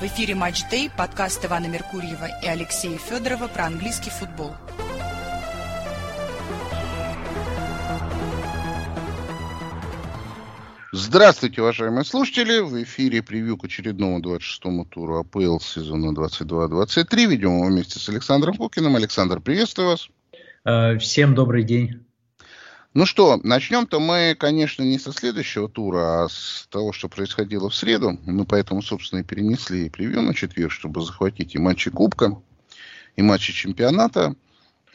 В эфире «Матч Дэй», подкаст Ивана Меркурьева и Алексея Федорова про английский футбол. Здравствуйте, уважаемые слушатели! В эфире превью к очередному 26-му туру АПЛ сезона 22-23. Ведем его вместе с Александром Кукиным. Александр, приветствую вас. Э, всем добрый день. Ну что, начнем-то мы, конечно, не со следующего тура, а с того, что происходило в среду. Мы поэтому, собственно, и перенесли превью на четверг, чтобы захватить и матчи Кубка, и матчи чемпионата.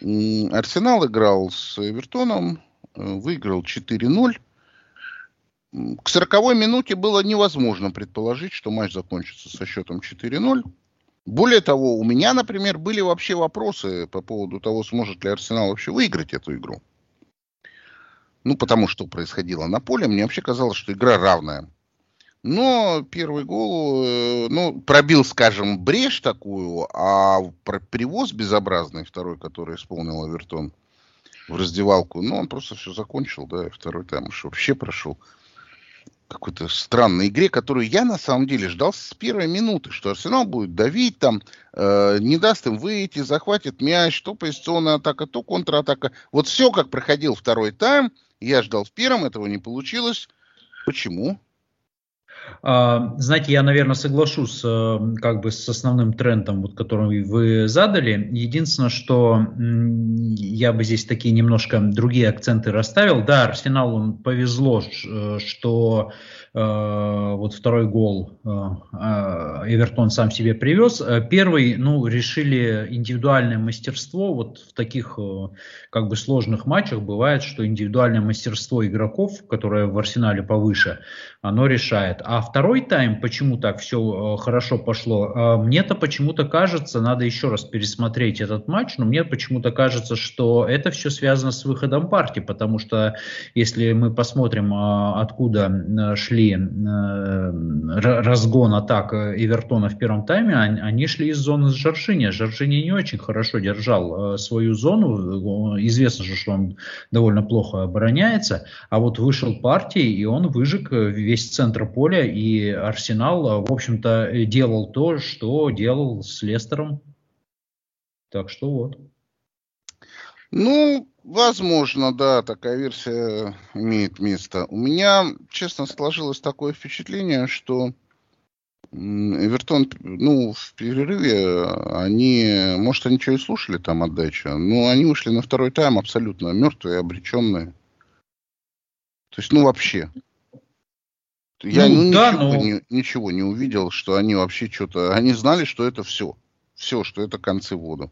Арсенал играл с Эвертоном, э, выиграл 4-0. К 40 минуте было невозможно предположить, что матч закончится со счетом 4-0. Более того, у меня, например, были вообще вопросы по поводу того, сможет ли Арсенал вообще выиграть эту игру. Ну, потому что происходило на поле. Мне вообще казалось, что игра равная. Но первый гол, э, ну, пробил, скажем, брешь такую, а перевоз безобразный, второй, который исполнил Авертон в раздевалку, ну, он просто все закончил, да, и второй там уж вообще прошел какой-то странной игре, которую я на самом деле ждал с первой минуты, что Арсенал будет давить там, э, не даст им выйти, захватит мяч, то позиционная атака, то контратака. Вот все, как проходил второй тайм, я ждал в первом, этого не получилось. Почему? А, знаете, я, наверное, соглашусь э, как бы с основным трендом, вот, который вы задали. Единственное, что я бы здесь такие немножко другие акценты расставил. Да, Арсеналу повезло, э, что Э, вот второй гол э, э, Эвертон сам себе привез. Первый, ну, решили индивидуальное мастерство. Вот в таких как бы сложных матчах бывает, что индивидуальное мастерство игроков, которое в арсенале повыше, оно решает. А второй тайм, почему так все хорошо пошло? Мне-то почему-то кажется, надо еще раз пересмотреть этот матч, но мне почему-то кажется, что это все связано с выходом партии, потому что если мы посмотрим, откуда шли э, разгон атак Эвертона в первом тайме, они шли из зоны Жоржини. Жоржини не очень хорошо держал э, свою зону. Известно же, что он довольно плохо обороняется. А вот вышел партии, и он выжег весь центр поля. И Арсенал, в общем-то, делал то, что делал с Лестером. Так что вот. Ну, возможно, да, такая версия имеет место. У меня, честно, сложилось такое впечатление, что Эвертон, ну, в перерыве они, может, они что и слушали там отдачу, но они вышли на второй тайм абсолютно мертвые, обреченные. То есть, ну, вообще. Я ну, ну, да, ничего, но... не, ничего не увидел, что они вообще что-то... Они знали, что это все. Все, что это концы воду.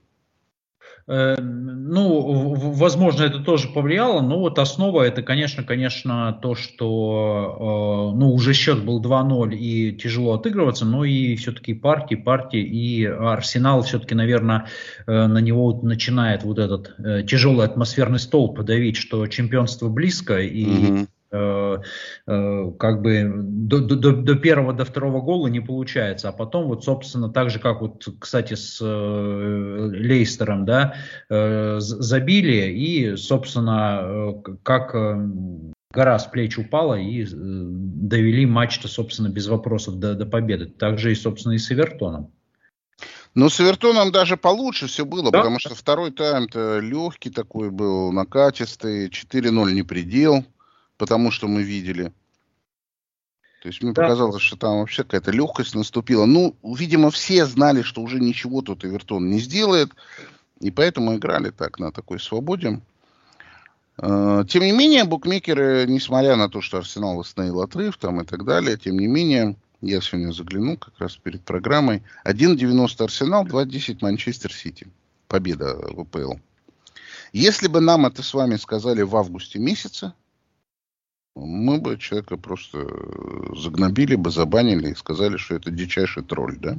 Э, ну, возможно, это тоже повлияло, но вот основа это, конечно, конечно, то, что, э, ну, уже счет был 2-0 и тяжело отыгрываться, но и все-таки партии, партии и Арсенал все-таки, наверное, э, на него начинает вот этот тяжелый атмосферный столб давить, что чемпионство близко и э, как бы до, до, до первого, до второго гола не получается. А потом вот, собственно, так же, как вот, кстати, с э, Лейстером, да, забили и, собственно, как гора с плеч упала и довели матч-то, собственно, без вопросов до, до победы. Также и, собственно, и с Эвертоном. Ну, с Эвертоном даже получше все было, да? потому что второй тайм-то легкий такой был, накатистый, 4-0 не предел потому что мы видели. То есть мне да. показалось, что там вообще какая-то легкость наступила. Ну, видимо, все знали, что уже ничего тут Эвертон не сделает. И поэтому играли так, на такой свободе. А, тем не менее, букмекеры, несмотря на то, что Арсенал восстановил отрыв там и так далее, тем не менее, я сегодня заглянул как раз перед программой. 1.90 Арсенал, 2.10 Манчестер Сити. Победа в АПЛ. Если бы нам это с вами сказали в августе месяце, мы бы человека просто э, загнобили бы, забанили и сказали, что это дичайший тролль, да?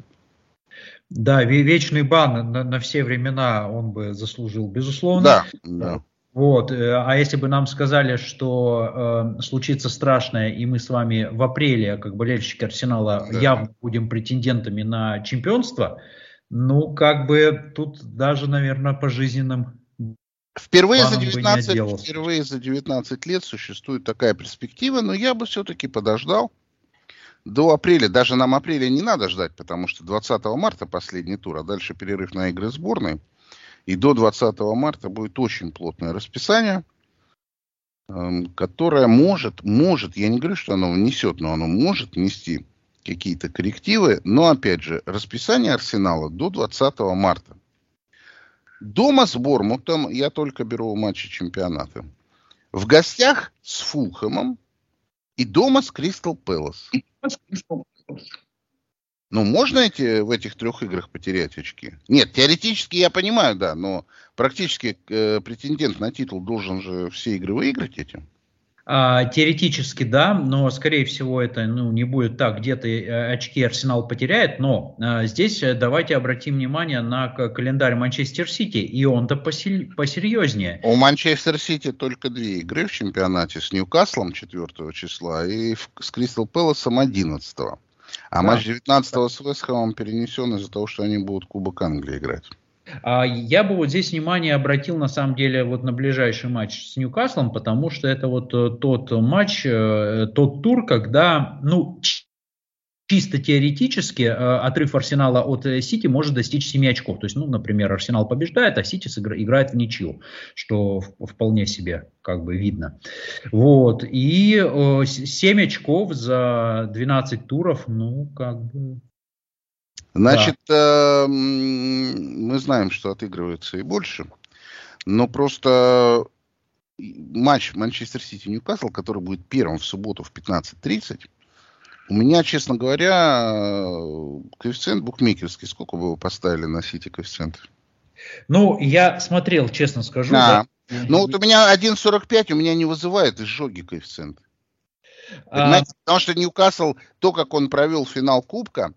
Да, вечный бан на, на все времена он бы заслужил, безусловно. Да, да. Вот, э, а если бы нам сказали, что э, случится страшное, и мы с вами в апреле, как болельщики Арсенала, да. явно будем претендентами на чемпионство, ну, как бы тут даже, наверное, пожизненным Впервые за, 19, впервые за 19 лет существует такая перспектива, но я бы все-таки подождал. до апреля, даже нам апреля не надо ждать, потому что 20 марта последний тур, а дальше перерыв на игры сборной. И до 20 марта будет очень плотное расписание, эм, которое может, может, я не говорю, что оно внесет, но оно может внести какие-то коррективы. Но, опять же, расписание Арсенала до 20 марта. Дома с Бормутом я только беру матчи чемпионата. В гостях с Фулхэмом и дома с Кристал Пэлас. Ну, можно эти, в этих трех играх потерять очки? Нет, теоретически я понимаю, да, но практически э, претендент на титул должен же все игры выиграть этим. А, теоретически да, но скорее всего это ну, не будет так, где-то э, очки Арсенал потеряет, но а, здесь э, давайте обратим внимание на календарь Манчестер Сити, и он-то посер... посерьезнее. У Манчестер Сити только две игры в чемпионате с Ньюкаслом 4 числа и с Кристал Пэласом 11. А да. матч 19 с Вестхэмом перенесен из-за того, что они будут Кубок Англии играть. А я бы вот здесь внимание обратил на самом деле вот на ближайший матч с Ньюкаслом, потому что это вот э, тот матч, э, тот тур, когда, ну, чисто теоретически э, отрыв Арсенала от Сити может достичь 7 очков. То есть, ну, например, Арсенал побеждает, а Сити играет в ничью, что вполне себе как бы видно. Вот. И 7 очков за 12 туров, ну, как бы Значит, да. э, мы знаем, что отыгрывается и больше, но просто матч Манчестер Сити-Ньюкасл, который будет первым в субботу в 15.30, у меня, честно говоря, коэффициент букмекерский. Сколько бы вы поставили на Сити коэффициент? Ну, я смотрел, честно скажу. А, да. Ну, вот у меня 1.45, у меня не вызывает изжоги коэффициент. А... Потому что Ньюкасл, то, как он провел финал Кубка,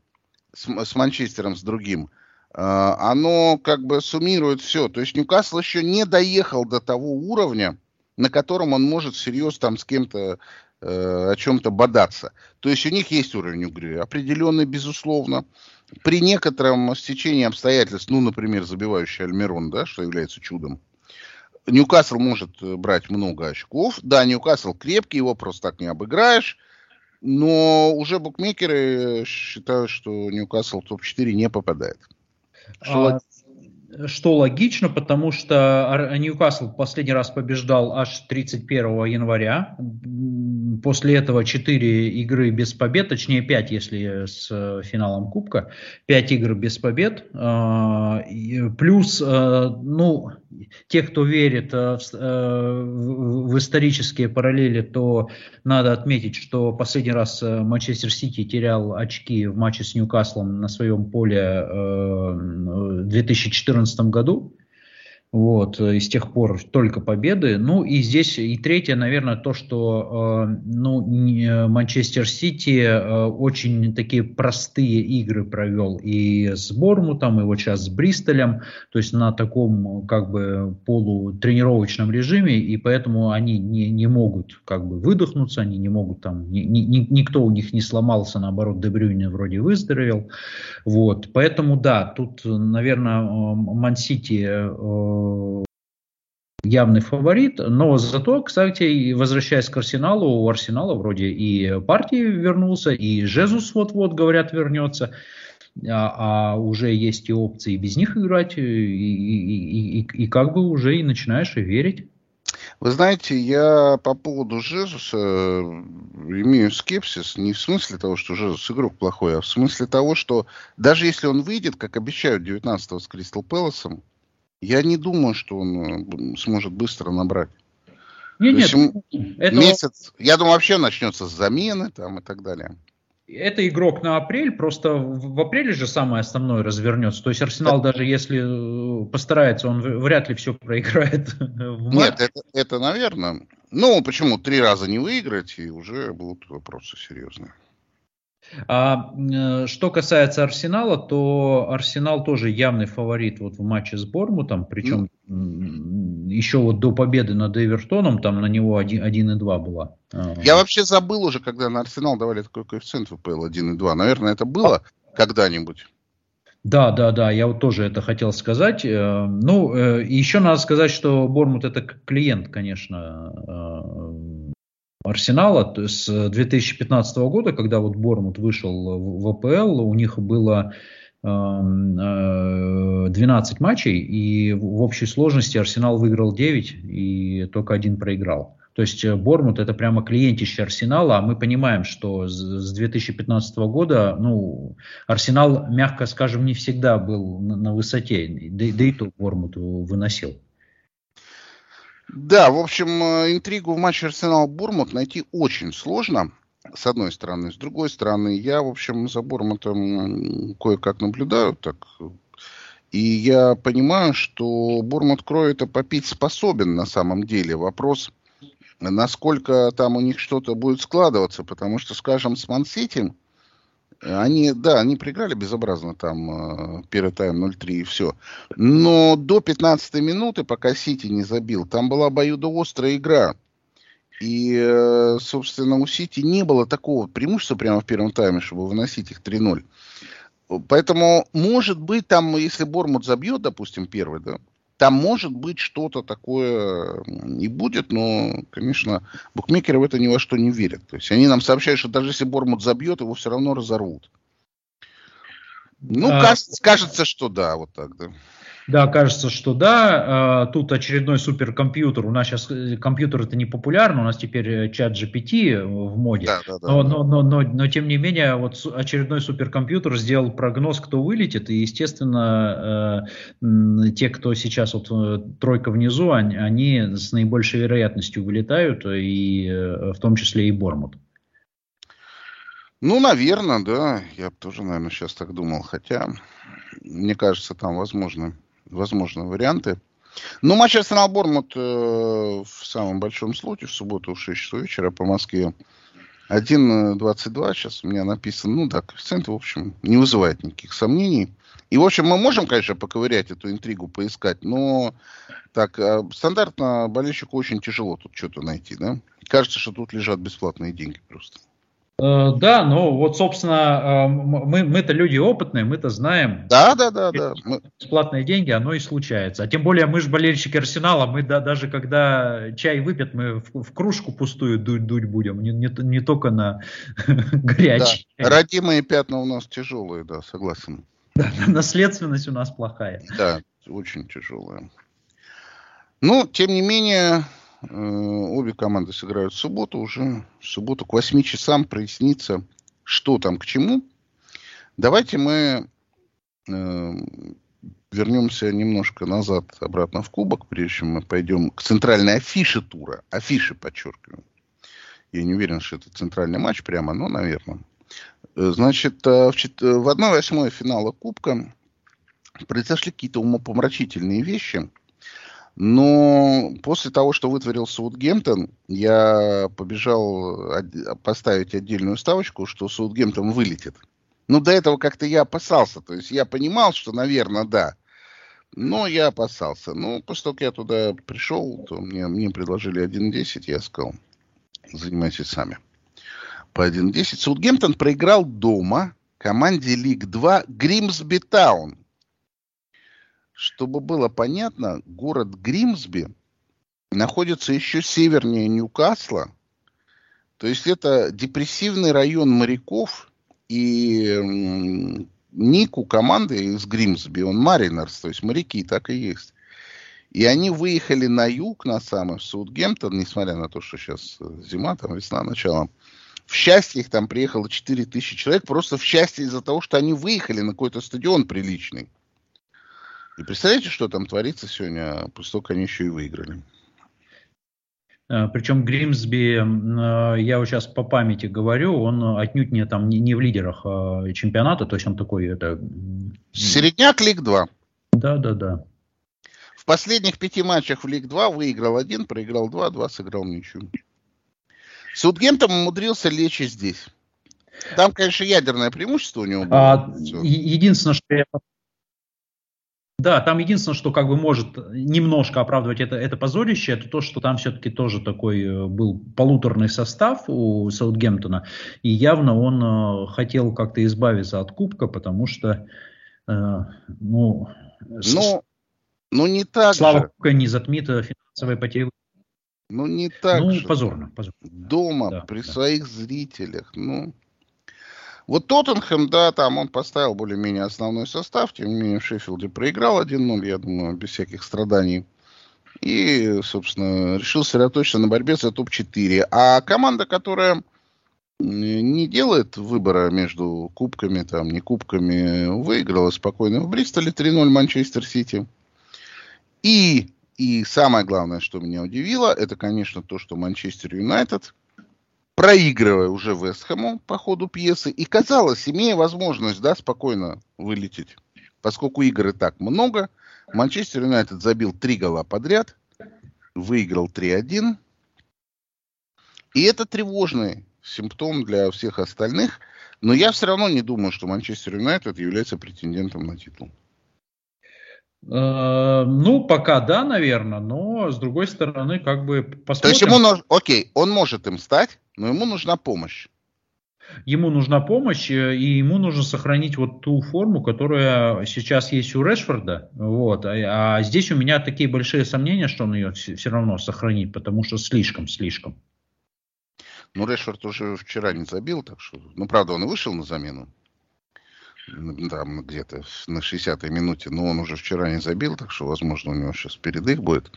с, с Манчестером, с другим, э, оно как бы суммирует все. То есть Ньюкасл еще не доехал до того уровня, на котором он может всерьез там с кем-то э, о чем-то бодаться. То есть у них есть уровень игры, определенный, безусловно. При некотором стечении обстоятельств, ну, например, забивающий Альмерон, да, что является чудом, Ньюкасл может э, брать много очков. Да, Ньюкасл крепкий, его просто так не обыграешь. Но уже букмекеры считают, что Ньюкасл в топ-4 не попадает. Что, а, что логично, потому что Ньюкасл последний раз побеждал аж 31 января. После этого 4 игры без побед, точнее 5, если с финалом Кубка. 5 игр без побед. А, плюс, а, ну, те, кто верит э, э, в, исторические параллели, то надо отметить, что последний раз э, Манчестер Сити терял очки в матче с Ньюкаслом на своем поле в 2014 году. Вот, и с тех пор только победы. Ну и здесь и третье, наверное, то, что э, ну, Манчестер Сити э, очень такие простые игры провел и с Бормутом, и вот сейчас с Бристолем, то есть на таком как бы полутренировочном режиме, и поэтому они не, не могут как бы выдохнуться, они не могут там, ни, ни, никто у них не сломался, наоборот, Дебрюйне вроде выздоровел. Вот, поэтому да, тут, наверное, Ман-Сити э, явный фаворит, но зато, кстати, возвращаясь к Арсеналу, у Арсенала вроде и партии вернулся, и Жезус вот-вот, говорят, вернется, а, а уже есть и опции без них играть, и, и, и, и как бы уже и начинаешь и верить. Вы знаете, я по поводу Жезуса имею скепсис не в смысле того, что Жезус игрок плохой, а в смысле того, что даже если он выйдет, как обещают 19-го с Кристал Пэласом, я не думаю, что он э, сможет быстро набрать. Нет, нет, ему это... месяц, я думаю, вообще начнется с замены там и так далее. Это игрок на апрель, просто в апреле же самое основное развернется. То есть Арсенал да. даже если э, постарается, он вряд ли все проиграет. Нет, это, это наверное. Ну, почему три раза не выиграть, и уже будут вопросы серьезные. А э, что касается Арсенала, то Арсенал тоже явный фаворит вот в матче с Бормутом, причем mm. еще вот до победы над Эвертоном там на него 1,2 была. А. Я вообще забыл уже, когда на Арсенал давали такой коэффициент ВПЛ 1,2. Наверное, это было а. когда-нибудь. Да, да, да, я вот тоже это хотел сказать. Э, ну, э, еще надо сказать, что Бормут это клиент, конечно, Арсенала с 2015 года, когда вот Бормут вышел в АПЛ, у них было 12 эм, матчей, и в общей сложности Арсенал выиграл 9 и только один проиграл. То есть э, Бормут это прямо клиентище Арсенала, а мы понимаем, что с 2015 года, ну, Арсенал, мягко скажем, не всегда был на, на высоте, да, да и то Бормут выносил. Да, в общем, э, интригу в матче Арсенал-Бурмут найти очень сложно с одной стороны. С другой стороны, я, в общем, за Бормутом кое-как наблюдаю, так, и я понимаю, что Бормут Крой это попить способен на самом деле. Вопрос, насколько там у них что-то будет складываться, потому что, скажем, с Мансити, они, да, они проиграли безобразно там, э, первый тайм 0-3 и все. Но до 15 минуты, пока Сити не забил, там была обоюдоострая игра. И, э, собственно, у Сити не было такого преимущества прямо в первом тайме, чтобы выносить их 3-0. Поэтому, может быть, там, если Бормут забьет, допустим, первый, да, там может быть что-то такое и будет, но, конечно, букмекеры в это ни во что не верят. То есть они нам сообщают, что даже если Бормут забьет, его все равно разорвут. Ну, а... кажется, кажется, что да, вот так, да. Да, кажется, что да. А, тут очередной суперкомпьютер. У нас сейчас э, компьютер это не популярно, у нас теперь э, чат GPT в моде. Да, да, да, но, но, но, но, но тем не менее, вот очередной суперкомпьютер сделал прогноз, кто вылетит. И, естественно, э, те, кто сейчас вот тройка внизу, они, они с наибольшей вероятностью вылетают, и в том числе и Бормут. Ну, наверное, да. Я тоже, наверное, сейчас так думал. Хотя, мне кажется, там возможно возможны варианты. Но матч Арсенал Бормут э, в самом большом слоте в субботу в 6 часов вечера по Москве 1.22. Сейчас у меня написано, ну да, коэффициент, в общем, не вызывает никаких сомнений. И, в общем, мы можем, конечно, поковырять эту интригу, поискать, но так, а, стандартно болельщику очень тяжело тут что-то найти, да? Кажется, что тут лежат бесплатные деньги просто. Э, да, ну вот, собственно, э, мы, мы-то люди опытные, мы-то знаем. Да, да, да, да. Бесплатные деньги, оно и случается. А тем более мы же болельщики Арсенала, мы да, даже когда чай выпьет, мы в, в кружку пустую дуть, дуть будем, не, не, не только на горячий. Да. Родимые пятна у нас тяжелые, да, согласен. Да, наследственность у нас плохая. Да, очень тяжелая. Ну, тем не менее, обе команды сыграют в субботу. Уже в субботу к 8 часам прояснится, что там к чему. Давайте мы э, вернемся немножко назад, обратно в кубок, прежде чем мы пойдем к центральной афише тура. Афиши, подчеркиваю. Я не уверен, что это центральный матч прямо, но, наверное. Э, значит, в 1-8 финала Кубка произошли какие-то умопомрачительные вещи – но после того, что вытворил Саутгемптон, я побежал поставить отдельную ставочку, что Саутгемптон вылетит. Ну, до этого как-то я опасался. То есть я понимал, что, наверное, да. Но я опасался. Ну, после того, как я туда пришел, то мне, мне предложили 1.10, я сказал, занимайтесь сами. По 1.10. Саутгемптон проиграл дома команде Лиг 2 Гримсби Таун чтобы было понятно, город Гримсби находится еще севернее Ньюкасла. То есть это депрессивный район моряков. И ник у команды из Гримсби, он Маринерс, то есть моряки так и есть. И они выехали на юг, на самый, в Саутгемптон, несмотря на то, что сейчас зима, там весна, начало. В счастье их там приехало 4000 человек, просто в счастье из-за того, что они выехали на какой-то стадион приличный. И представляете, что там творится сегодня, после того, как они еще и выиграли? А, Причем Гримсби, а, я вот сейчас по памяти говорю, он отнюдь не, там, не, не в лидерах а, чемпионата, то есть он такой... Это... Середняк Лиг 2. Да, да, да. В последних пяти матчах в Лиг 2 выиграл один, проиграл два, два сыграл ничью. Саутгемптон умудрился лечь и здесь. Там, конечно, ядерное преимущество у него было. А, единственное, что я да, там единственное, что как бы может немножко оправдывать это, это позорище, это то, что там все-таки тоже такой э, был полуторный состав у Саутгемптона, и явно он э, хотел как-то избавиться от кубка, потому что, э, ну, ну, ну не так слава же. кубка не затмит финансовые потери. Ну, не так Ну, же. позорно, позорно. Дома, Да, при да. своих зрителях. Ну, вот Тоттенхэм, да, там он поставил более-менее основной состав, тем не менее в Шеффилде проиграл 1-0, я думаю, без всяких страданий. И, собственно, решил сосредоточиться на борьбе за топ-4. А команда, которая не делает выбора между кубками, там, не кубками, выиграла спокойно в Бристоле 3-0 Манчестер Сити. И, и самое главное, что меня удивило, это, конечно, то, что Манчестер Юнайтед, проигрывая уже Вестхэму по ходу пьесы, и казалось, имея возможность, да, спокойно вылететь, поскольку игр и так много, Манчестер Юнайтед забил три гола подряд, выиграл 3-1, и это тревожный симптом для всех остальных, но я все равно не думаю, что Манчестер Юнайтед является претендентом на титул. Э, Ну, пока да, наверное, но с другой стороны, как бы посмотрим. То есть ему, окей, он может им стать, но ему нужна помощь. Ему нужна помощь, э, и ему нужно сохранить вот ту форму, которая сейчас есть у Решфорда. Вот. А, а здесь у меня такие большие сомнения, что он ее все равно сохранит, потому что слишком-слишком. Ну, Решфорд уже вчера не забил, так что... Ну, правда, он и вышел на замену. Там где-то на 60-й минуте, но он уже вчера не забил, так что, возможно, у него сейчас передых будет.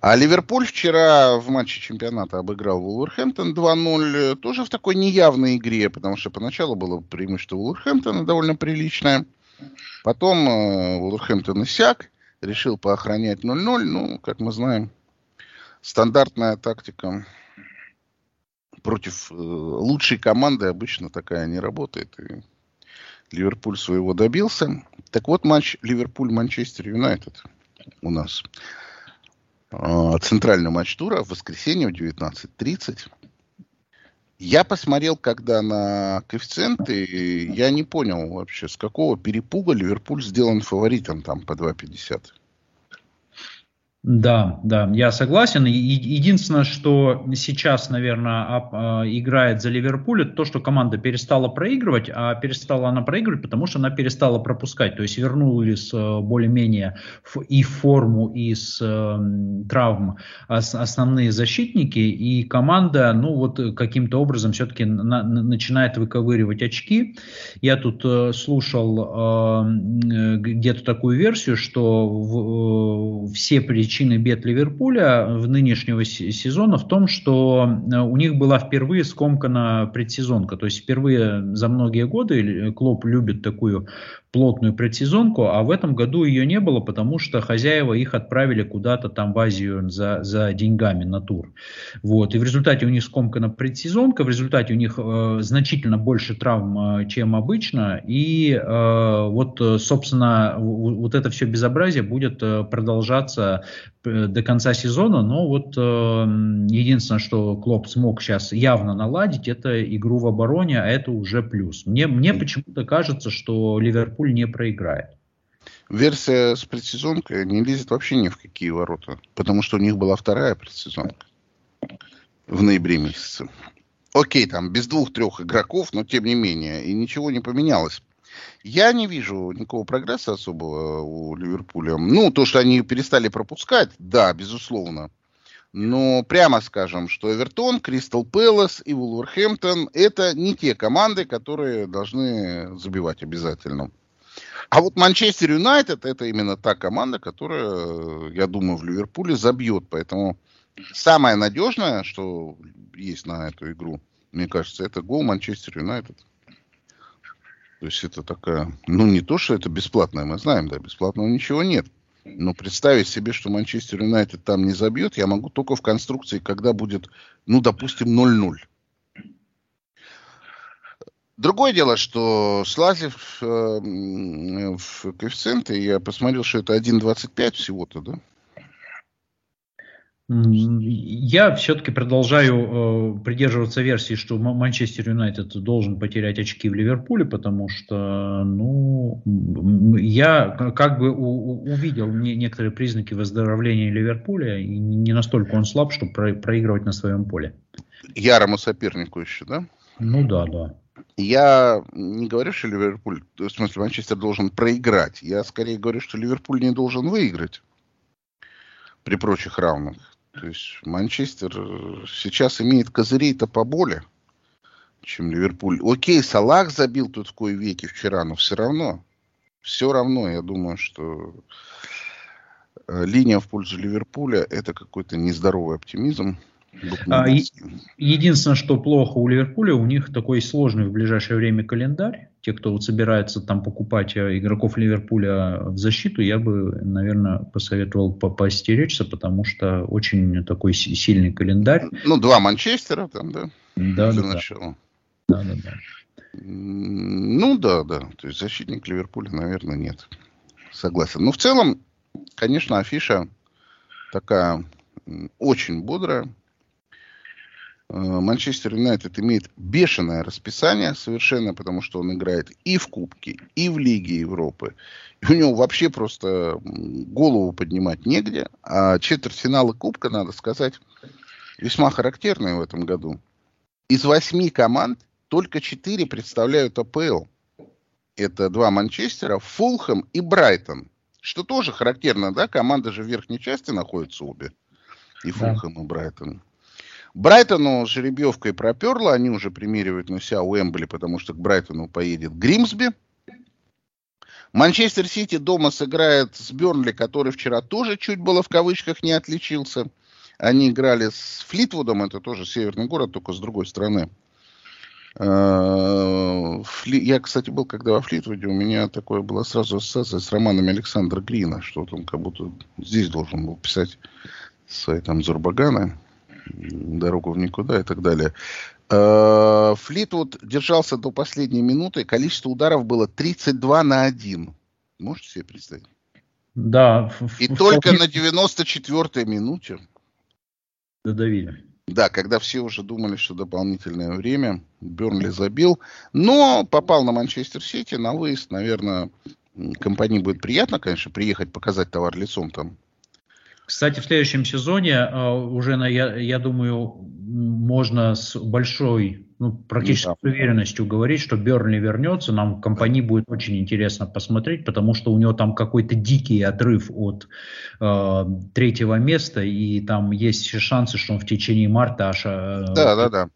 А Ливерпуль вчера в матче чемпионата обыграл Вулверхэмптон 2-0, э, тоже в такой неявной игре, потому что поначалу было преимущество Вулверхэмптона довольно приличное. Потом э, Вулверхэмптон иссяк, решил поохранять 0-0. Ну, как мы знаем, стандартная тактика против э, лучшей команды обычно такая не работает. И Ливерпуль своего добился. Так вот, матч Ливерпуль-Манчестер Юнайтед у нас. А, Центральный матч тура в воскресенье в 19.30. Я посмотрел, когда на коэффициенты, я не понял вообще, с какого перепуга Ливерпуль сделан фаворитом там по 2.50. Да, да, я согласен. Единственное, что сейчас, наверное, а, играет за Ливерпуль, это то, что команда перестала проигрывать, а перестала она проигрывать, потому что она перестала пропускать. То есть вернулись э, более-менее и в форму, и с э, травм ос- основные защитники, и команда, ну вот э, каким-то образом все-таки на- на- начинает выковыривать очки. Я тут слушал где-то такую версию, что все причины бед Ливерпуля в нынешнего се- сезона в том, что э, у них была впервые скомкана предсезонка. То есть впервые за многие годы Клоп любит такую плотную предсезонку, а в этом году ее не было, потому что хозяева их отправили куда-то там в Азию за, за деньгами на тур. Вот. И в результате у них скомкана предсезонка, в результате у них э, значительно больше травм, э, чем обычно, и э, вот, э, собственно, вот это все безобразие будет э, продолжаться до конца сезона, но вот э, единственное, что Клоп смог сейчас явно наладить, это игру в обороне, а это уже плюс. Мне, мне почему-то кажется, что Ливерпуль не проиграет. Версия с предсезонкой не лезет вообще ни в какие ворота, потому что у них была вторая предсезонка в ноябре месяце. Окей, там без двух-трех игроков, но тем не менее, и ничего не поменялось. Я не вижу никакого прогресса особого у Ливерпуля. Ну, то, что они перестали пропускать, да, безусловно. Но прямо скажем, что Эвертон, Кристал Пэлас и Вулверхэмптон это не те команды, которые должны забивать обязательно. А вот Манчестер Юнайтед это именно та команда, которая, я думаю, в Ливерпуле забьет. Поэтому самое надежное, что есть на эту игру, мне кажется, это гол Манчестер Юнайтед. То есть это такая, ну не то, что это бесплатное, мы знаем, да, бесплатного ничего нет. Но представить себе, что Манчестер Юнайтед там не забьет, я могу только в конструкции, когда будет, ну, допустим, 0-0. Другое дело, что слазив э, в коэффициенты, я посмотрел, что это 1.25 всего-то, да? Я все-таки продолжаю э, придерживаться версии, что Ма- Манчестер Юнайтед должен потерять очки в Ливерпуле, потому что, ну, я как бы у- увидел не- некоторые признаки выздоровления Ливерпуля, и не не настолько он слаб, чтобы про- проигрывать на своем поле. Ярому сопернику еще, да? Ну да, да. Я не говорю, что Ливерпуль, в смысле, Манчестер должен проиграть. Я скорее говорю, что Ливерпуль не должен выиграть при прочих равных. То есть Манчестер сейчас имеет козырей-то поболее, чем Ливерпуль. Окей, Салах забил тут в кое веки вчера, но все равно, все равно, я думаю, что э, линия в пользу Ливерпуля это какой-то нездоровый оптимизм. А, единственное, что плохо у Ливерпуля, у них такой сложный в ближайшее время календарь. Те, кто вот собирается там покупать э, игроков Ливерпуля в защиту, я бы, наверное, посоветовал по поостеречься, потому что очень такой сильный календарь. Ну, два Манчестера там, да? Да, да. Начала. Да, да, да. Ну, да, да. То есть защитник Ливерпуля, наверное, нет. Согласен. Но в целом, конечно, афиша такая очень бодрая. Э, Манчестер Юнайтед имеет бешеное расписание совершенно, потому что он играет и в Кубке, и в Лиге Европы. И у него вообще просто голову поднимать негде. А четвертьфиналы Кубка, надо сказать, весьма характерные в этом году. Из восьми команд только четыре представляют АПЛ. Это два Манчестера, Фулхэм и Брайтон. Что тоже характерно, да? Команды же в верхней части находятся обе. И Фулхэм, да. и Брайтон. Брайтону жеребьевкой проперло, они уже примеривают на себя Уэмбли, потому что к Брайтону поедет Гримсби. Манчестер Сити дома сыграет с Бернли, который вчера тоже чуть было в кавычках не отличился. Они играли с Флитвудом, это тоже северный город, только с другой стороны. Э, я, кстати, был когда во Флитвуде, у меня такое было сразу ассоциация с романами Александра Грина, что он как будто здесь должен был писать свои там Зурбаганы дорогу в никуда и так далее. Э, Флитвуд держался до последней минуты. Количество ударов было 32 на 1. Можете себе представить? Да. И в, только в... на 94-й минуте. Додавили. Да, когда все уже думали, что дополнительное время, Бернли забил. Но попал на Манчестер Сити на выезд. Наверное, компании будет приятно, конечно, приехать показать товар лицом там кстати, в следующем сезоне э, уже, я, я думаю, можно с большой, ну, практически с уверенностью говорить, что Бернли вернется. Нам компании будет очень интересно посмотреть, потому что у него там какой-то дикий отрыв от э, третьего места, и там есть шансы, что он в течение марта аж э, да, да, да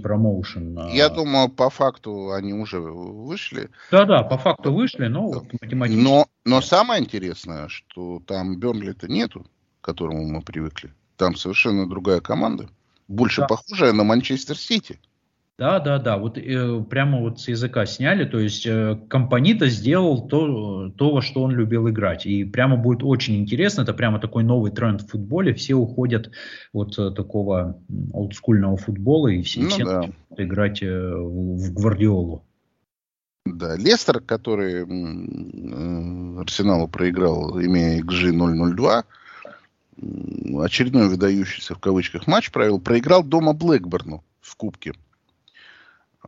промоушен. Я думаю, по факту они уже вышли. Да-да, по факту вышли, но вот математически. Но, но самое интересное, что там Бернли-то нету к которому мы привыкли. Там совершенно другая команда, больше да. похожая на Манчестер Сити. Да, да, да. Вот э, прямо вот с языка сняли. То есть э, Компанита сделал то, то, во что он любил играть. И прямо будет очень интересно. Это прямо такой новый тренд в футболе. Все уходят от э, такого олдскульного футбола и все, ну, все да. играть э, в, в гвардиолу. Да, Лестер, который э, Арсеналу проиграл, имея XG 002, очередной выдающийся в кавычках матч провел, проиграл дома Блэкберну в Кубке.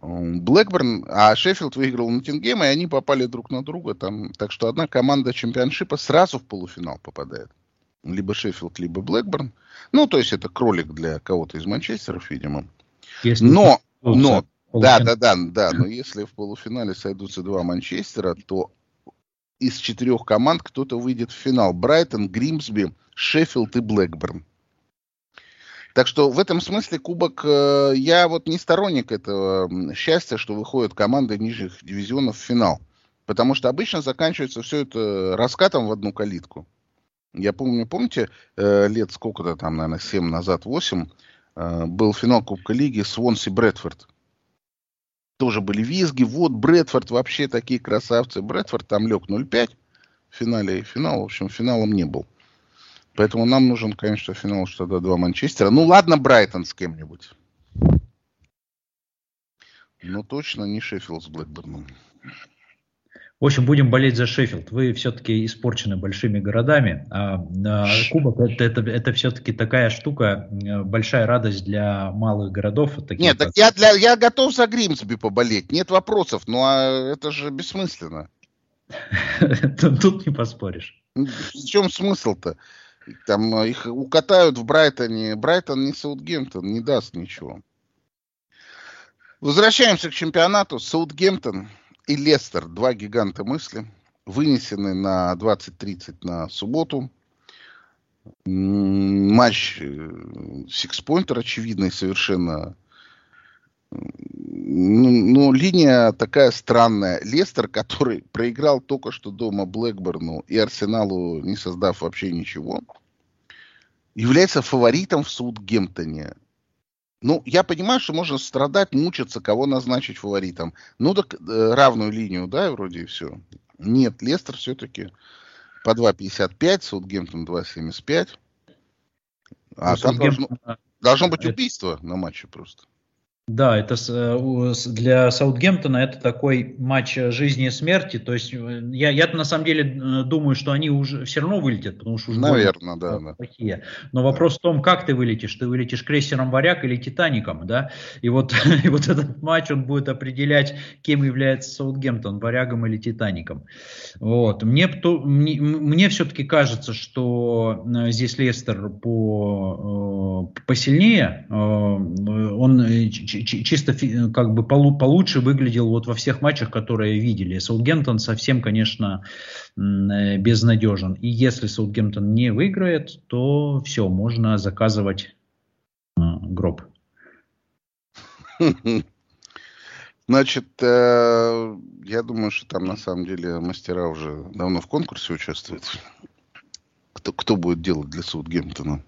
Блэкберн, а Шеффилд выиграл Ноттингем, и они попали друг на друга. Там, так что одна команда чемпионшипа сразу в полуфинал попадает. Либо Шеффилд, либо Блэкберн. Ну, то есть это кролик для кого-то из Манчестеров, видимо. Если но, но, да, да, да, да, но если в полуфинале сойдутся два Манчестера, то из четырех команд кто-то выйдет в финал. Брайтон, Гримсби, Шеффилд и Блэкберн. Так что в этом смысле кубок, э, я вот не сторонник этого счастья, что выходят команды нижних дивизионов в финал. Потому что обычно заканчивается все это раскатом в одну калитку. Я помню, помните, э, лет сколько-то там, наверное, 7 назад, 8, э, был финал Кубка Лиги Свонси Брэдфорд тоже были визги. Вот Брэдфорд вообще такие красавцы. Брэдфорд там лег 0-5 в финале. И финал, в общем, финалом не был. Поэтому нам нужен, конечно, финал, что тогда два Манчестера. Ну ладно, Брайтон с кем-нибудь. Но точно не Шеффилд с Блэкберном. В общем, будем болеть за Шеффилд. Вы все-таки испорчены большими городами. А, а Кубок это, это, это все-таки такая штука, э, большая радость для малых городов. Таких, Нет, так я, для, я готов за Гримсби поболеть, нет вопросов, но а это же бессмысленно. Тут не поспоришь. В чем смысл-то? Там их укатают в Брайтоне. Брайтон не Саутгемптон, не даст ничего. Возвращаемся к чемпионату. Саутгемптон и Лестер, два гиганта мысли, вынесены на 20.30 на субботу. матч сикспойнтер очевидный совершенно. Ну, ну, линия такая странная. Лестер, который проиграл только что дома Блэкберну и Арсеналу, не создав вообще ничего, является фаворитом в Саутгемптоне. Ну, я понимаю, что можно страдать, мучиться, кого назначить фаворитом. Ну, так э, равную линию, да, вроде и все. Нет, Лестер все-таки по 2,55, Саутгемптон 2,75. А ну, там должно, должно быть убийство на матче просто. Да, это э, для Саутгемптона это такой матч жизни и смерти. То есть э, я, я на самом деле э, думаю, что они уже все равно вылетят, потому что уже Наверное, да, да. плохие. Но вопрос да. в том, как ты вылетишь. Ты вылетишь крейсером Варяг или Титаником, да? И вот, и вот этот матч он будет определять, кем является Саутгемптон, Варягом или Титаником. Вот. Мне, мне, мне все-таки кажется, что здесь Лестер по, посильнее. Он чисто как бы получше выглядел вот во всех матчах, которые видели. Саутгемптон совсем, конечно, э, безнадежен. И если Саутгемптон не выиграет, то все, можно заказывать э, гроб. Значит, э, я думаю, что там на самом деле мастера уже давно в конкурсе участвуют. Кто, кто будет делать для Саутгемптона?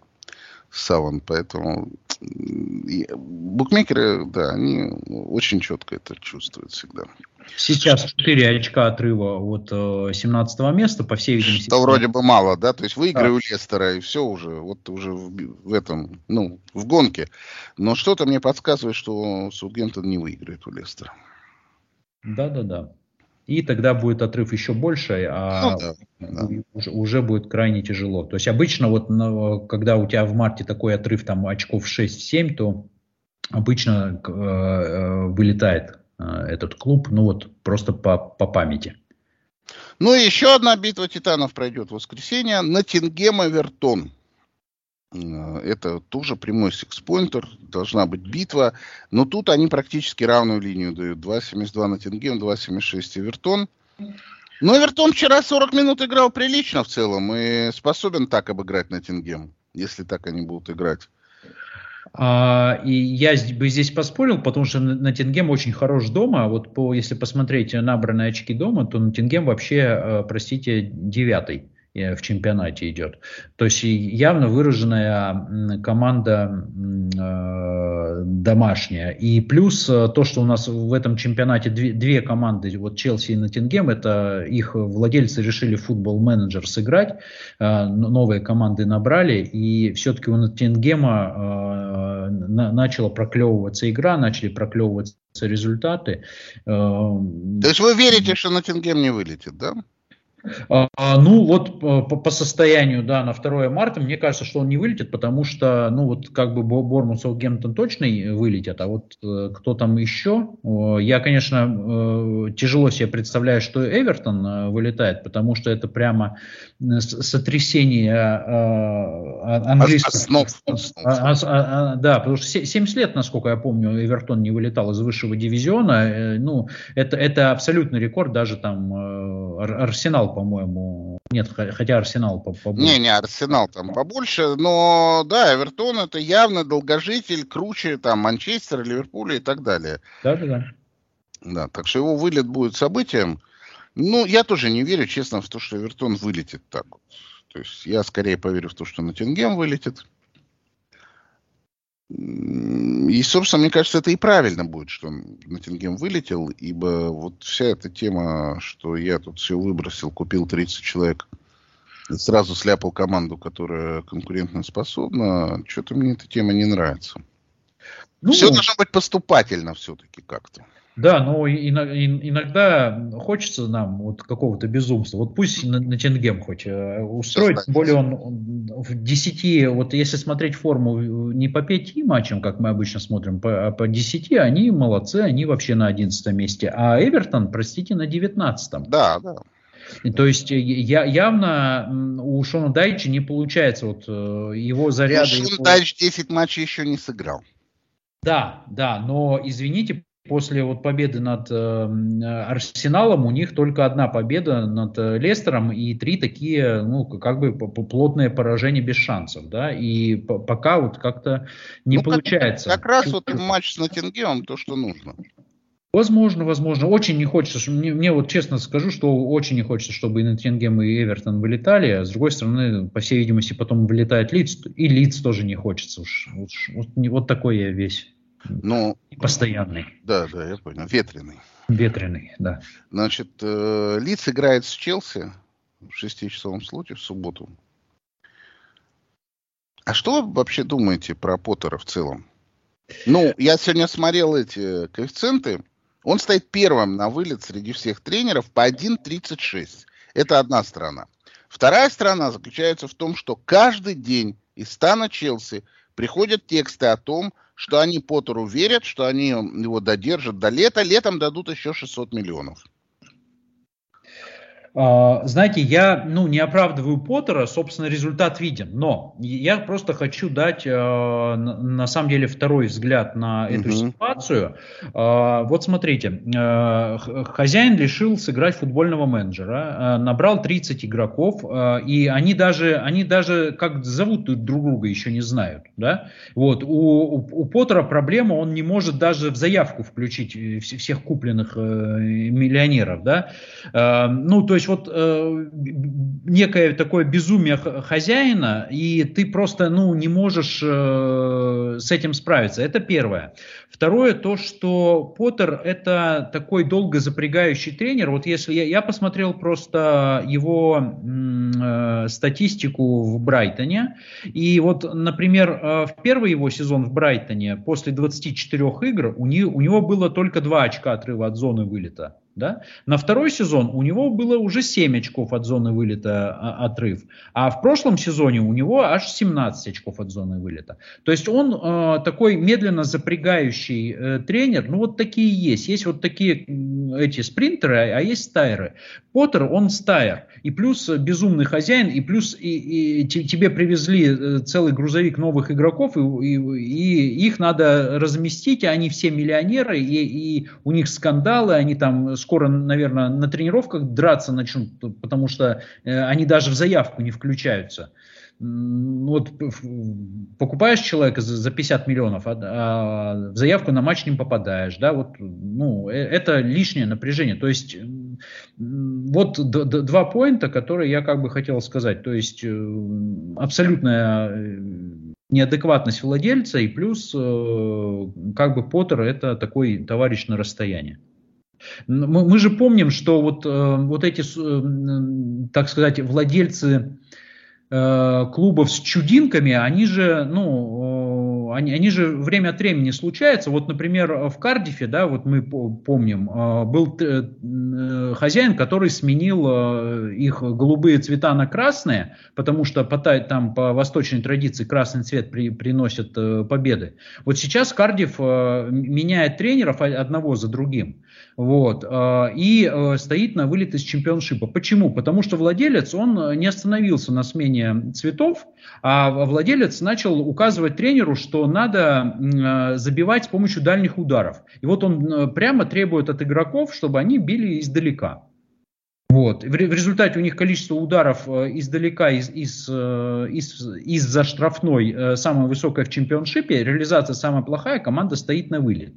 Саван, поэтому букмекеры, да, они очень четко это чувствуют всегда. Сейчас 4 очка отрыва от 17 э, места, по всей видимости. Что вроде бы мало, да? То есть выиграю да. Лестера, и все уже, вот уже в, в этом, ну, в гонке. Но что-то мне подсказывает, что Саутгемптон не выиграет у Лестера. Да-да-да и тогда будет отрыв еще больше, а ну, да, да. Уже, уже будет крайне тяжело. То есть обычно вот когда у тебя в марте такой отрыв там очков 6-7, то обычно э, э, вылетает э, этот клуб, ну вот просто по, по памяти. Ну и еще одна битва титанов пройдет в воскресенье. Натингем Эвертон. Э, это тоже прямой секспоинтер, должна быть битва. Но тут они практически равную линию дают. 2.72 на Тингем, 2.76 Эвертон. Но Эвертон вчера 40 минут играл прилично в целом и способен так обыграть на Тингем, если так они будут играть. А, и я бы здесь поспорил, потому что Натингем очень хорош дома. Вот по, если посмотреть набранные очки дома, то Натингем вообще, э, простите, девятый. Э, в чемпионате идет. То есть явно выраженная команда э, домашняя. И плюс э, то, что у нас в этом чемпионате две, две команды, вот Челси и Ноттингем, это их владельцы решили футбол-менеджер сыграть, новые команды набрали, и все-таки у Ноттингема на, начала проклевываться игра, начали проклевываться результаты. То есть вы верите, что Ноттингем не вылетит, да? А, ну вот по, по состоянию, да, на 2 марта, мне кажется, что он не вылетит, потому что, ну вот как бы Бормут, Саутгемптон точно вылетят, а вот э, кто там еще, я, конечно, э, тяжело себе представляю, что Эвертон э, вылетает, потому что это прямо сотрясение английского. Основ, а, а, да, потому что 70 лет, насколько я помню, Эвертон не вылетал из высшего дивизиона, ну, это, это абсолютный рекорд, даже там Арсенал по-моему. Нет, хотя Арсенал побольше. Не, не, Арсенал там побольше, но да, Эвертон это явно долгожитель, круче там Манчестера, Ливерпуля и так далее. Да, да, да. Да, так что его вылет будет событием. Ну, я тоже не верю, честно, в то, что Эвертон вылетит так вот. То есть я скорее поверю в то, что Ноттингем вылетит. И, собственно, мне кажется, это и правильно будет, что Ноттингем вылетел, ибо вот вся эта тема, что я тут все выбросил, купил 30 человек, сразу сляпал команду, которая конкурентно способна, что-то мне эта тема не нравится. Ну, все должно быть поступательно все-таки как-то. Да, но иногда хочется нам вот какого-то безумства. Вот пусть на, на Тенгем хоть э, устроить, тем более он в 10, вот если смотреть форму не по 5 матчам, как мы обычно смотрим, а по 10, они молодцы, они вообще на 11 месте. А Эвертон, простите, на 19. Да, да. То есть я, явно у Шона Дайча не получается вот э, его заряды. Шон его... Дайч 10 матчей еще не сыграл. Да, да, но извините, после вот победы над э, Арсеналом у них только одна победа над э, Лестером и три такие, ну, как бы плотные поражения без шансов, да, и пока вот как-то не ну, получается. Как, как раз вот матч с Ноттингемом то, что нужно. Возможно, возможно. Очень не хочется, мне, мне вот честно скажу, что очень не хочется, чтобы и Ноттингем, и Эвертон вылетали. А с другой стороны, по всей видимости, потом вылетает Лиц, и Лиц тоже не хочется. Уж, уж, вот, вот такой я весь. Ну, постоянный. Да, да, я понял. Ветреный. Ветреный, да. Значит, э, Лиц играет с Челси в шестичасовом слоте в субботу. А что вы вообще думаете про Поттера в целом? Ну, я сегодня смотрел эти коэффициенты. Он стоит первым на вылет среди всех тренеров по 1.36. Это одна сторона. Вторая сторона заключается в том, что каждый день из стана Челси приходят тексты о том, что они Поттеру верят, что они его додержат до лета. Летом дадут еще 600 миллионов. А, знаете, я ну, не оправдываю Поттера, собственно, результат виден, но я просто хочу дать, а, на самом деле, второй взгляд на эту угу. ситуацию. А, вот смотрите, хозяин решил сыграть футбольного менеджера, набрал 30 игроков, и они даже, они даже как зовут друг друга еще не знают. Да? Вот, у, у Поттера проблема, он не может даже в заявку включить э, всех купленных э, миллионеров. Да? Ну, то есть вот э, некое такое безумие хозяина, и ты просто ну, не можешь э, с этим справиться. Это первое. Второе, то, что Поттер это такой долго запрягающий тренер. Вот если я, я посмотрел просто его э, статистику в Брайтоне, и вот, например, э, в первый его сезон в Брайтоне после 24 игр у, не, у него было только 2 очка отрыва от зоны вылета. Да? На второй сезон у него было уже 7 очков от зоны вылета а, отрыв, а в прошлом сезоне у него аж 17 очков от зоны вылета. То есть он э, такой медленно запрягающий э, тренер, ну вот такие есть. Есть вот такие эти спринтеры, а есть стайеры. Поттер, он стайер, и плюс безумный хозяин, и плюс и, и тебе привезли э, целый грузовик новых игроков, и, и, и их надо разместить, а они все миллионеры, и, и у них скандалы, они там скоро, наверное, на тренировках драться начнут, потому что э, они даже в заявку не включаются. Вот покупаешь человека за 50 миллионов, а, а в заявку на матч не попадаешь, да, вот, ну, э, это лишнее напряжение. То есть вот два поинта, которые я как бы хотел сказать. То есть э, абсолютная неадекватность владельца и плюс как бы Поттер это такой товарищ на расстоянии. Мы, мы же помним, что вот, э, вот эти, э, так сказать, владельцы э, клубов с чудинками, они же, ну, они, они же время от времени случаются. Вот, например, в Кардифе, да, вот мы помним, был хозяин, который сменил их голубые цвета на красные, потому что по, там по восточной традиции красный цвет при, приносит победы. Вот сейчас Кардиф меняет тренеров одного за другим. Вот, э, и э, стоит на вылет из чемпионшипа. Почему? Потому что владелец, он э, не остановился на смене цветов, а владелец начал указывать тренеру, что надо забивать с помощью дальних ударов. И вот он прямо требует от игроков, чтобы они били издалека. Вот. В результате у них количество ударов издалека из, из, из, из-за штрафной самое высокое в чемпионшипе, реализация самая плохая, команда стоит на вылет.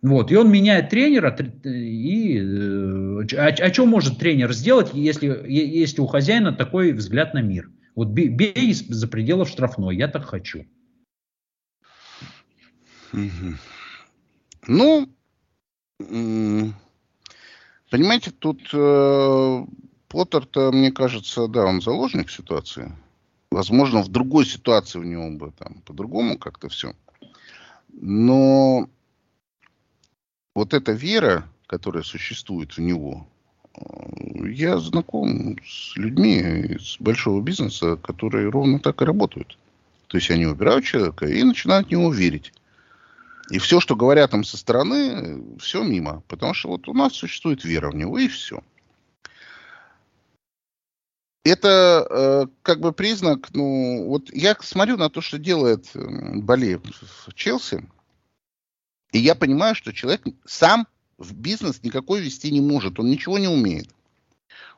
Вот, и он меняет тренера, и э, а, а что может тренер сделать, если, если у хозяина такой взгляд на мир? Вот бей за пределов штрафной, я так хочу. Ну, понимаете, тут э, Поттер-то, мне кажется, да, он заложник ситуации. Возможно, в другой ситуации у него бы там по-другому как-то все. Но вот эта вера, которая существует в него, э, я знаком с людьми из большого бизнеса, которые ровно так и работают. То есть они убирают человека и начинают в него верить. И все, что говорят там со стороны, все мимо. Потому что вот у нас существует вера в него, и все. Это э, как бы признак, ну, вот я смотрю на то, что делает Бали в Челси. И я понимаю, что человек сам в бизнес никакой вести не может, он ничего не умеет.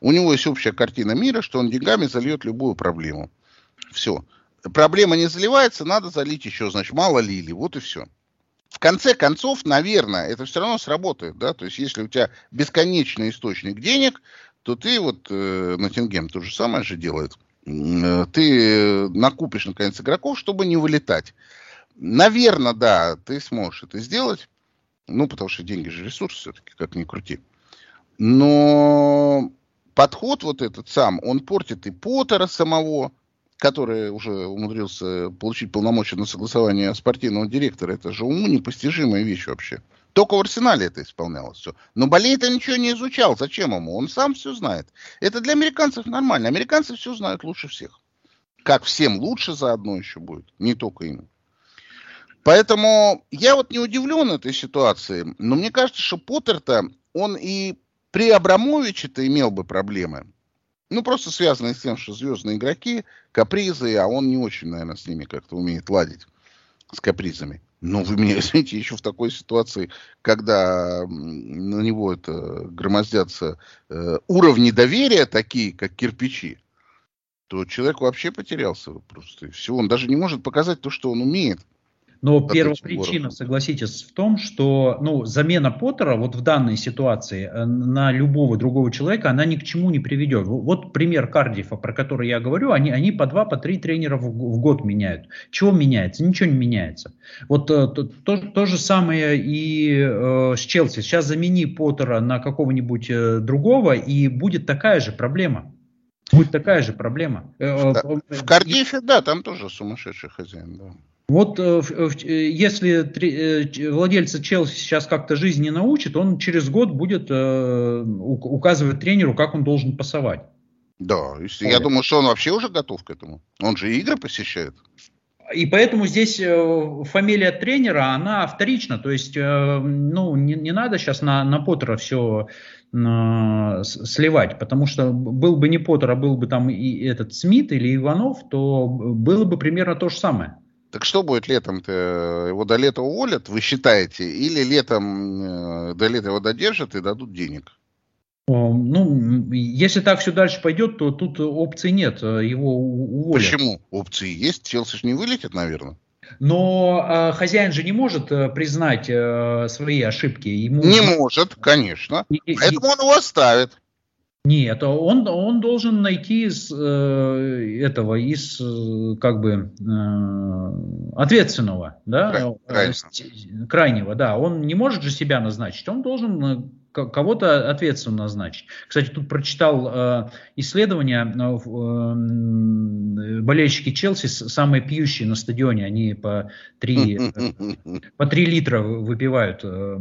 У него есть общая картина мира, что он деньгами зальет любую проблему. Все. Проблема не заливается, надо залить еще, значит, мало лили, вот и все. В конце концов, наверное, это все равно сработает, да, то есть если у тебя бесконечный источник денег, то ты вот, э, Ноттингем то же самое же делает, э, ты накупишь, наконец, игроков, чтобы не вылетать. Наверное, да, ты сможешь это сделать, ну, потому что деньги же ресурс все-таки, как ни крути. Но подход вот этот сам, он портит и Поттера самого, который уже умудрился получить полномочия на согласование спортивного директора. Это же уму непостижимая вещь вообще. Только в арсенале это исполнялось все. Но болей-то ничего не изучал. Зачем ему? Он сам все знает. Это для американцев нормально. Американцы все знают лучше всех. Как всем лучше заодно еще будет. Не только им. Поэтому я вот не удивлен этой ситуации. Но мне кажется, что Поттер-то, он и при Абрамовиче-то имел бы проблемы. Ну, просто связанные с тем, что звездные игроки, капризы, а он не очень, наверное, с ними как-то умеет ладить, с капризами. Но вы меня извините, еще в такой ситуации, когда на него это громоздятся э, уровни доверия такие, как кирпичи, то человек вообще потерялся просто. Все, он даже не может показать то, что он умеет. Но первая причина, согласитесь, в том, что ну, замена Поттера вот в данной ситуации э, на любого другого человека, она ни к чему не приведет. Вот пример Кардифа, про который я говорю, они, они по два, по три тренера в, в год меняют. Чего меняется? Ничего не меняется. Вот э, то, то, то же самое и э, с Челси. Сейчас замени Поттера на какого-нибудь э, другого, и будет такая же проблема. Будет такая же проблема. В, в Кардифе, да, там тоже сумасшедший хозяин, да. Вот э, э, если э, владельца Челси сейчас как-то жизнь не научит, он через год будет указывать тренеру, как он должен пасовать. Да, я думаю, что он вообще уже готов к этому. Он же игры посещает. И поэтому здесь фамилия тренера, она вторична. То есть, ну, не, не надо сейчас на, на Поттера все сливать, потому что был бы не Поттер, а был бы там и этот Смит или Иванов, то было бы примерно то же самое. Так что будет летом-то? Его до лета уволят, вы считаете? Или летом э, до лета его додержат и дадут денег? Ну, если так все дальше пойдет, то тут опций нет, э, его уволят. Почему? Опции есть, Челси же не вылетит, наверное. Но э, хозяин же не может э, признать э, свои ошибки. Ему... Не может, конечно. И, Поэтому и... он его оставит. Нет, он, он должен найти из э, этого, из э, как бы э, ответственного, да, крайнего. крайнего, да. Он не может же себя назначить, он должен э, кого-то ответственно назначить. Кстати, тут прочитал э, исследование, э, э, болельщики Челси самые пьющие на стадионе, они по 3, э, по 3 литра выпивают. Э,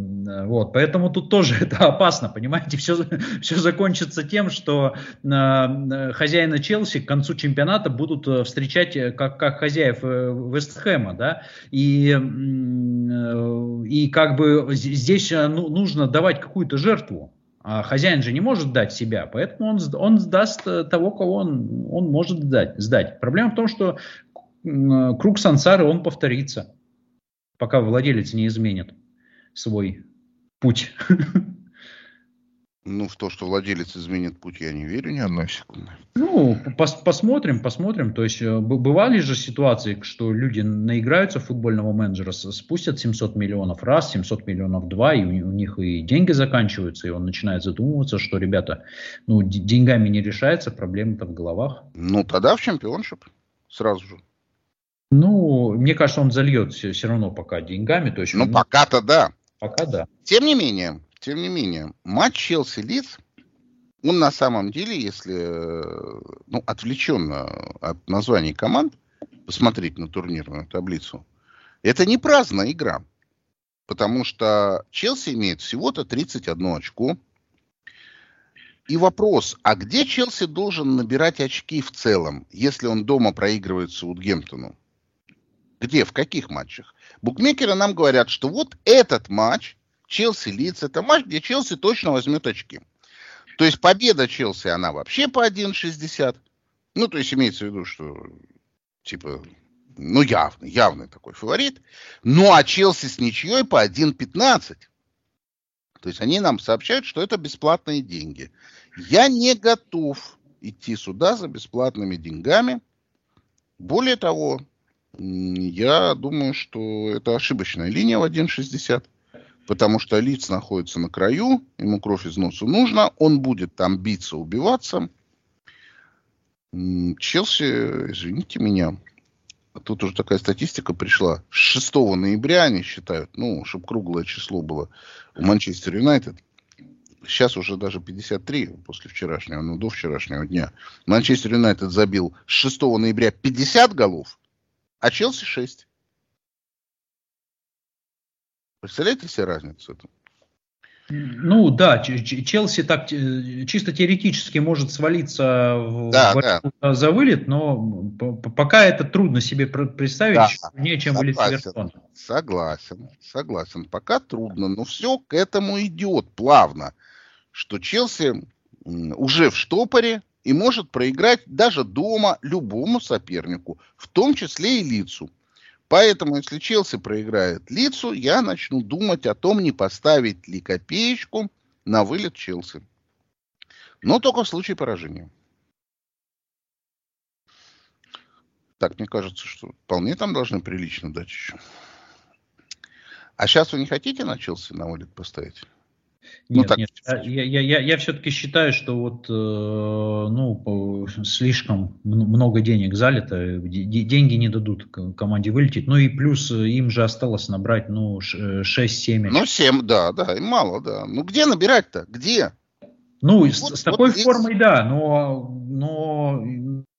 вот, поэтому тут тоже это опасно, понимаете, все, все закончится тем, что э, хозяина Челси к концу чемпионата будут э, встречать э, как, как хозяев э, Вестхэма, да, и, э, и как бы здесь ну, нужно давать какую-то жертву. А хозяин же не может дать себя, поэтому он, он сдаст э, того, кого он, он может сдать, сдать. Проблема в том, что круг сансары, он повторится, пока владелец не изменит свой путь. Ну, в то, что владелец изменит путь, я не верю ни одной секунды. Ну, пос посмотрим, посмотрим. То есть, э, бывали же ситуации, что люди наиграются в футбольного менеджера, спустят 700 миллионов раз, 700 миллионов два, и у, у них и деньги заканчиваются, и он начинает задумываться, что, ребята, ну, деньгами не решается, проблема-то в головах. Ну, тогда в чемпионшип сразу же. Ну, мне кажется, он зальет все, все равно пока деньгами. То есть, ну, пока-то да. Пока да. Тем не менее, тем не менее, матч Челси-Лидс, он на самом деле, если ну, отвлеченно от названий команд, посмотреть на турнирную таблицу, это не праздная игра. Потому что Челси имеет всего-то 31 очко. И вопрос, а где Челси должен набирать очки в целом, если он дома проигрывает Саутгемптону? Где, в каких матчах? Букмекеры нам говорят, что вот этот матч Челси Лидс. Это матч, где Челси точно возьмет очки. То есть победа Челси, она вообще по 1,60. Ну, то есть имеется в виду, что типа ну, явный, явный такой фаворит. Ну, а Челси с ничьей по 1.15. То есть они нам сообщают, что это бесплатные деньги. Я не готов идти сюда за бесплатными деньгами. Более того, я думаю, что это ошибочная линия в 1.60, потому что лиц находится на краю, ему кровь из носа нужно, он будет там биться, убиваться. Челси, извините меня, тут уже такая статистика пришла. С 6 ноября они считают, ну, чтобы круглое число было у Манчестер Юнайтед. Сейчас уже даже 53 после вчерашнего, ну, до вчерашнего дня. Манчестер Юнайтед забил с 6 ноября 50 голов, а Челси 6. Представляете себе разницу? Это? Ну да, Челси так чисто теоретически может свалиться да, в, да. за вылет, но пока это трудно себе представить, да, не чем вылет Эвертона. Согласен, согласен. Пока трудно, но все к этому идет плавно, что Челси уже в штопоре и может проиграть даже дома любому сопернику, в том числе и лицу. Поэтому, если Челси проиграет лицу, я начну думать о том, не поставить ли копеечку на вылет Челси. Но только в случае поражения. Так, мне кажется, что вполне там должны прилично дать еще. А сейчас вы не хотите на Челси на вылет поставить? Ну, нет, ну, так... нет. Я, я, я, я все-таки считаю, что вот э, ну, слишком много денег залито, деньги не дадут команде вылететь. Ну и плюс им же осталось набрать ну, 6-7. Ну 7, да, да, и мало, да. Ну где набирать-то? Где? Ну, вот, с, с такой вот формой, здесь... да, но, но,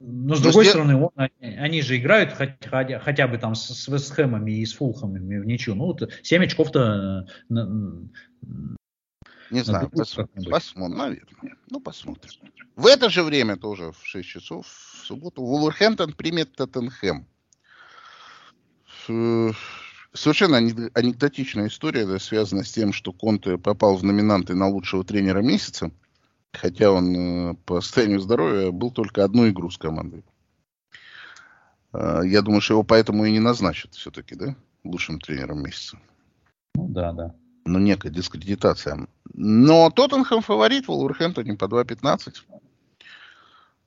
но с но другой здесь... стороны, он, они же играют хотя, хотя бы там с, с Вестхэмами и с Фулхамами в ничью. Ну, вот 7 очков-то не знаю, посмотрим, посмотрим, наверное. Ну, посмотрим. В это же время, тоже в 6 часов, в субботу, Вулверхэмптон примет Тоттенхэм. Совершенно анекдотичная история, да, связана с тем, что Конте попал в номинанты на лучшего тренера месяца, хотя он э, по состоянию здоровья был только одну игру с командой. Э, я думаю, что его поэтому и не назначат все-таки, да, лучшим тренером месяца. Ну да, да ну, некая дискредитация. Но Тоттенхэм фаворит, Вулверхэмптоне по 2.15.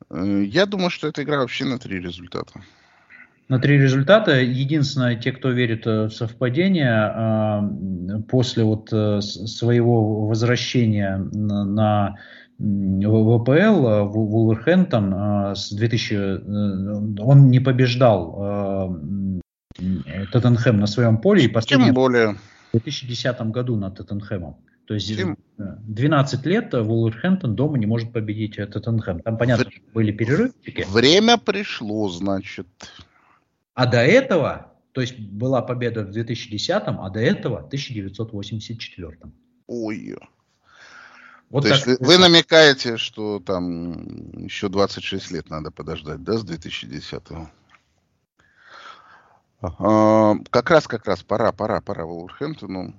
Э, я думаю, что эта игра вообще на три результата. На три результата. Единственное, те, кто верит в совпадение, э, после вот э, своего возвращения на ВПЛ Вулверхэмптон с 2000 он не побеждал Тоттенхэм на своем поле и последний Тем более 2010 году над Тоттенхэмом. То есть 12 лет Вулверхэмптон дома не может победить Тоттенхэм. Там, понятно, В... были перерывчики. Время пришло, значит. А до этого, то есть была победа в 2010, а до этого в 1984. Ой. Вот то так... есть вы, намекаете, что там еще 26 лет надо подождать, да, с 2010 -го? А, как раз, как раз, пора, пора, пора Вулверхэмптону.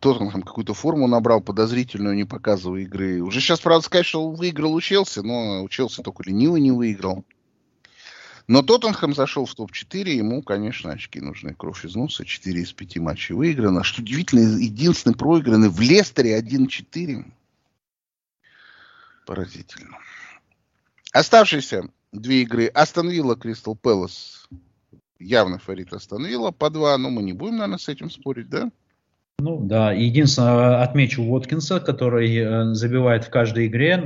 Тоттенхэм какую-то форму набрал подозрительную, не показывая игры. Уже сейчас, правда, сказать, что выиграл у Челси, но у Челси только ленивый не выиграл. Но Тоттенхэм зашел в топ-4, ему, конечно, очки нужны. Кровь из носа, 4 из 5 матчей выиграно. Что удивительно, единственный проигранный в Лестере 1-4. Поразительно. Оставшиеся две игры. Астон Вилла, Кристал Пэлас явно фаворит остановила по два, но мы не будем, наверное, с этим спорить, да? Ну да, единственное, отмечу Уоткинса, который э, забивает в каждой игре,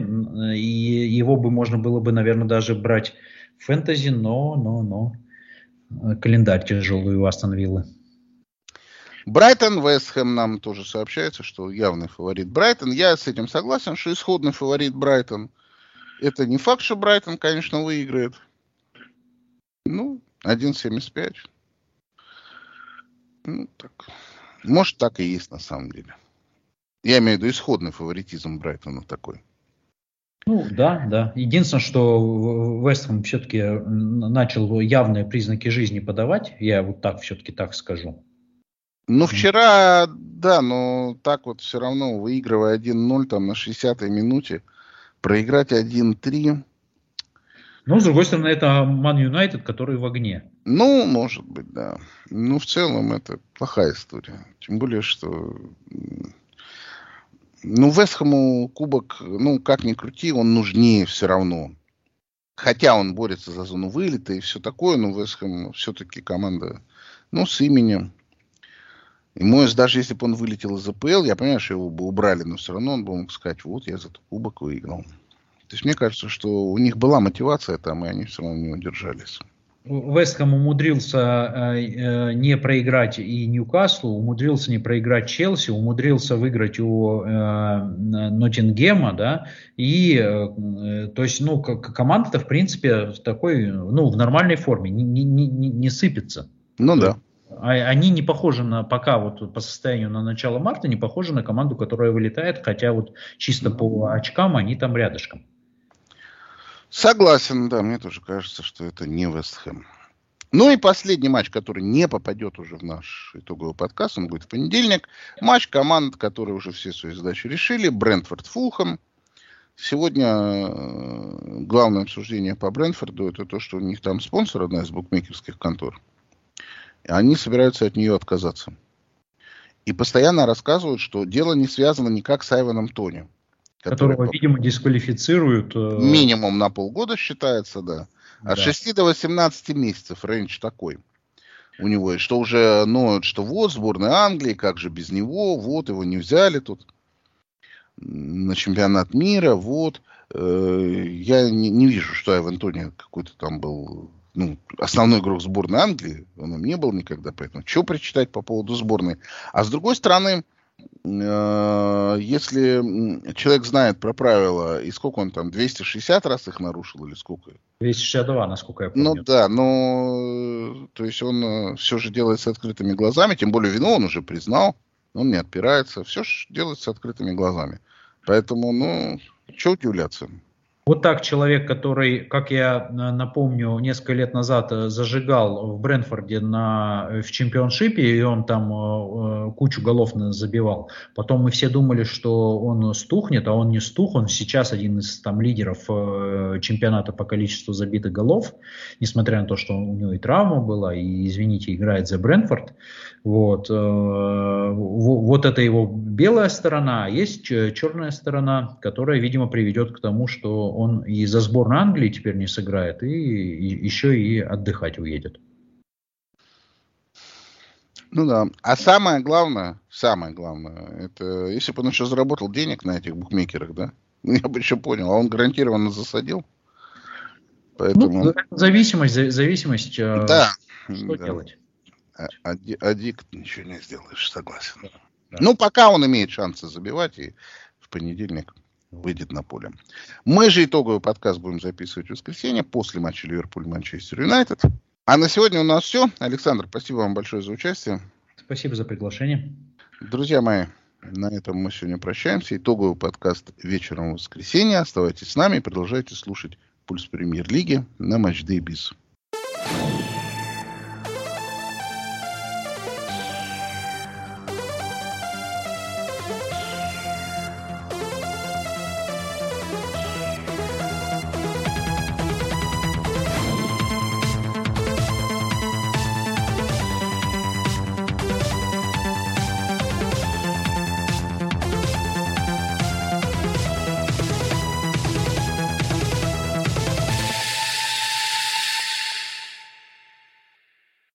и его бы можно было бы, наверное, даже брать в фэнтези, но, но, но э, календарь тяжелый у Астон Виллы. Брайтон, Вестхэм нам тоже сообщается, что явный фаворит Брайтон. Я с этим согласен, что исходный фаворит Брайтон. Это не факт, что Брайтон, конечно, выиграет. Ну, 1.75. Ну, так. Может, так и есть на самом деле. Я имею в виду исходный фаворитизм Брайтона такой. Ну, да, да. Единственное, что Вестхэм все-таки начал явные признаки жизни подавать, я вот так все-таки так скажу. Ну, вчера, да, но так вот все равно, выигрывая 1-0 там на 60-й минуте, проиграть 1-3, Но, с другой стороны, это Ман Юнайтед, который в огне. Ну, может быть, да. Ну, в целом, это плохая история. Тем более, что... Ну, Вестхэму кубок, ну, как ни крути, он нужнее все равно. Хотя он борется за зону вылета и все такое, но Вестхэм все-таки команда, ну, с именем. И Моэс, даже если бы он вылетел из АПЛ, я понимаю, что его бы убрали, но все равно он бы мог сказать, вот я за этот кубок выиграл. То есть мне кажется, что у них была мотивация там, и они все равно не удержались. Вестхэм умудрился э, э, не проиграть и Ньюкаслу, умудрился не проиграть Челси, умудрился выиграть у э, Ноттингема, да, и, э, то есть, ну, команда-то, в принципе, в такой, ну, в нормальной форме, не, не, не, не сыпется. Ну да. А, они не похожи на, пока вот по состоянию на начало марта, не похожи на команду, которая вылетает, хотя вот чисто по очкам они там рядышком. Согласен, да, мне тоже кажется, что это не Вестхэм. Ну и последний матч, который не попадет уже в наш итоговый подкаст, он будет в понедельник. Матч команд, которые уже все свои задачи решили. Брентфорд Фулхэм. Сегодня э, главное обсуждение по Брентфорду это то, что у них там спонсор, одна из букмекерских контор. И они собираются от нее отказаться. И постоянно рассказывают, что дело не связано никак с Айваном Тони. Которого, видимо, дисквалифицируют. Э, Минимум на полгода считается, да. От да. 6 до 18 месяцев рейндж такой у него. Что уже, ну, что вот, сборная Англии, как же без него, вот, его не взяли тут на чемпионат мира, вот. Э, я не, не вижу, что Айван Тони какой-то там был ну, основной игрок сборной Англии, он им не был никогда, поэтому что прочитать по поводу сборной. А с другой стороны, если человек знает про правила, и сколько он там, 260 раз их нарушил или сколько? 262, насколько я помню. Ну да, но то есть он э, все же делает с открытыми глазами, тем более вину он уже признал, он не отпирается, все же делается с открытыми глазами. Поэтому, ну, что удивляться? Вот так человек, который, как я э, напомню, несколько лет назад э, зажигал в Брэнфорде на, э, в чемпионшипе, и он там э, кучу голов забивал. Потом мы все думали, что он стухнет, а он не стух. Он сейчас один из там лидеров э, чемпионата по количеству забитых голов, несмотря на то, что у него и травма была, и, извините, играет за Брэнфорд. Вот, э, вот это его белая сторона, а есть черная сторона, которая, видимо, приведет к тому, что он и за сборную Англии теперь не сыграет, и, и еще и отдыхать уедет. Ну да. А самое главное, самое главное, это если бы он еще заработал денег на этих букмекерах, да, ну, я бы еще понял, а он гарантированно засадил. Поэтому... Ну, зависимость, зависимость. Э, да. Что да. делать? А, а, а Дик ничего не сделаешь, согласен. Да. Ну, пока он имеет шансы забивать, и в понедельник выйдет на поле. Мы же итоговый подкаст будем записывать в воскресенье после матча Ливерпуль-Манчестер Юнайтед. А на сегодня у нас все. Александр, спасибо вам большое за участие. Спасибо за приглашение. Друзья мои, на этом мы сегодня прощаемся. Итоговый подкаст вечером в воскресенье. Оставайтесь с нами и продолжайте слушать Пульс Премьер-лиги на Матч Day Biz.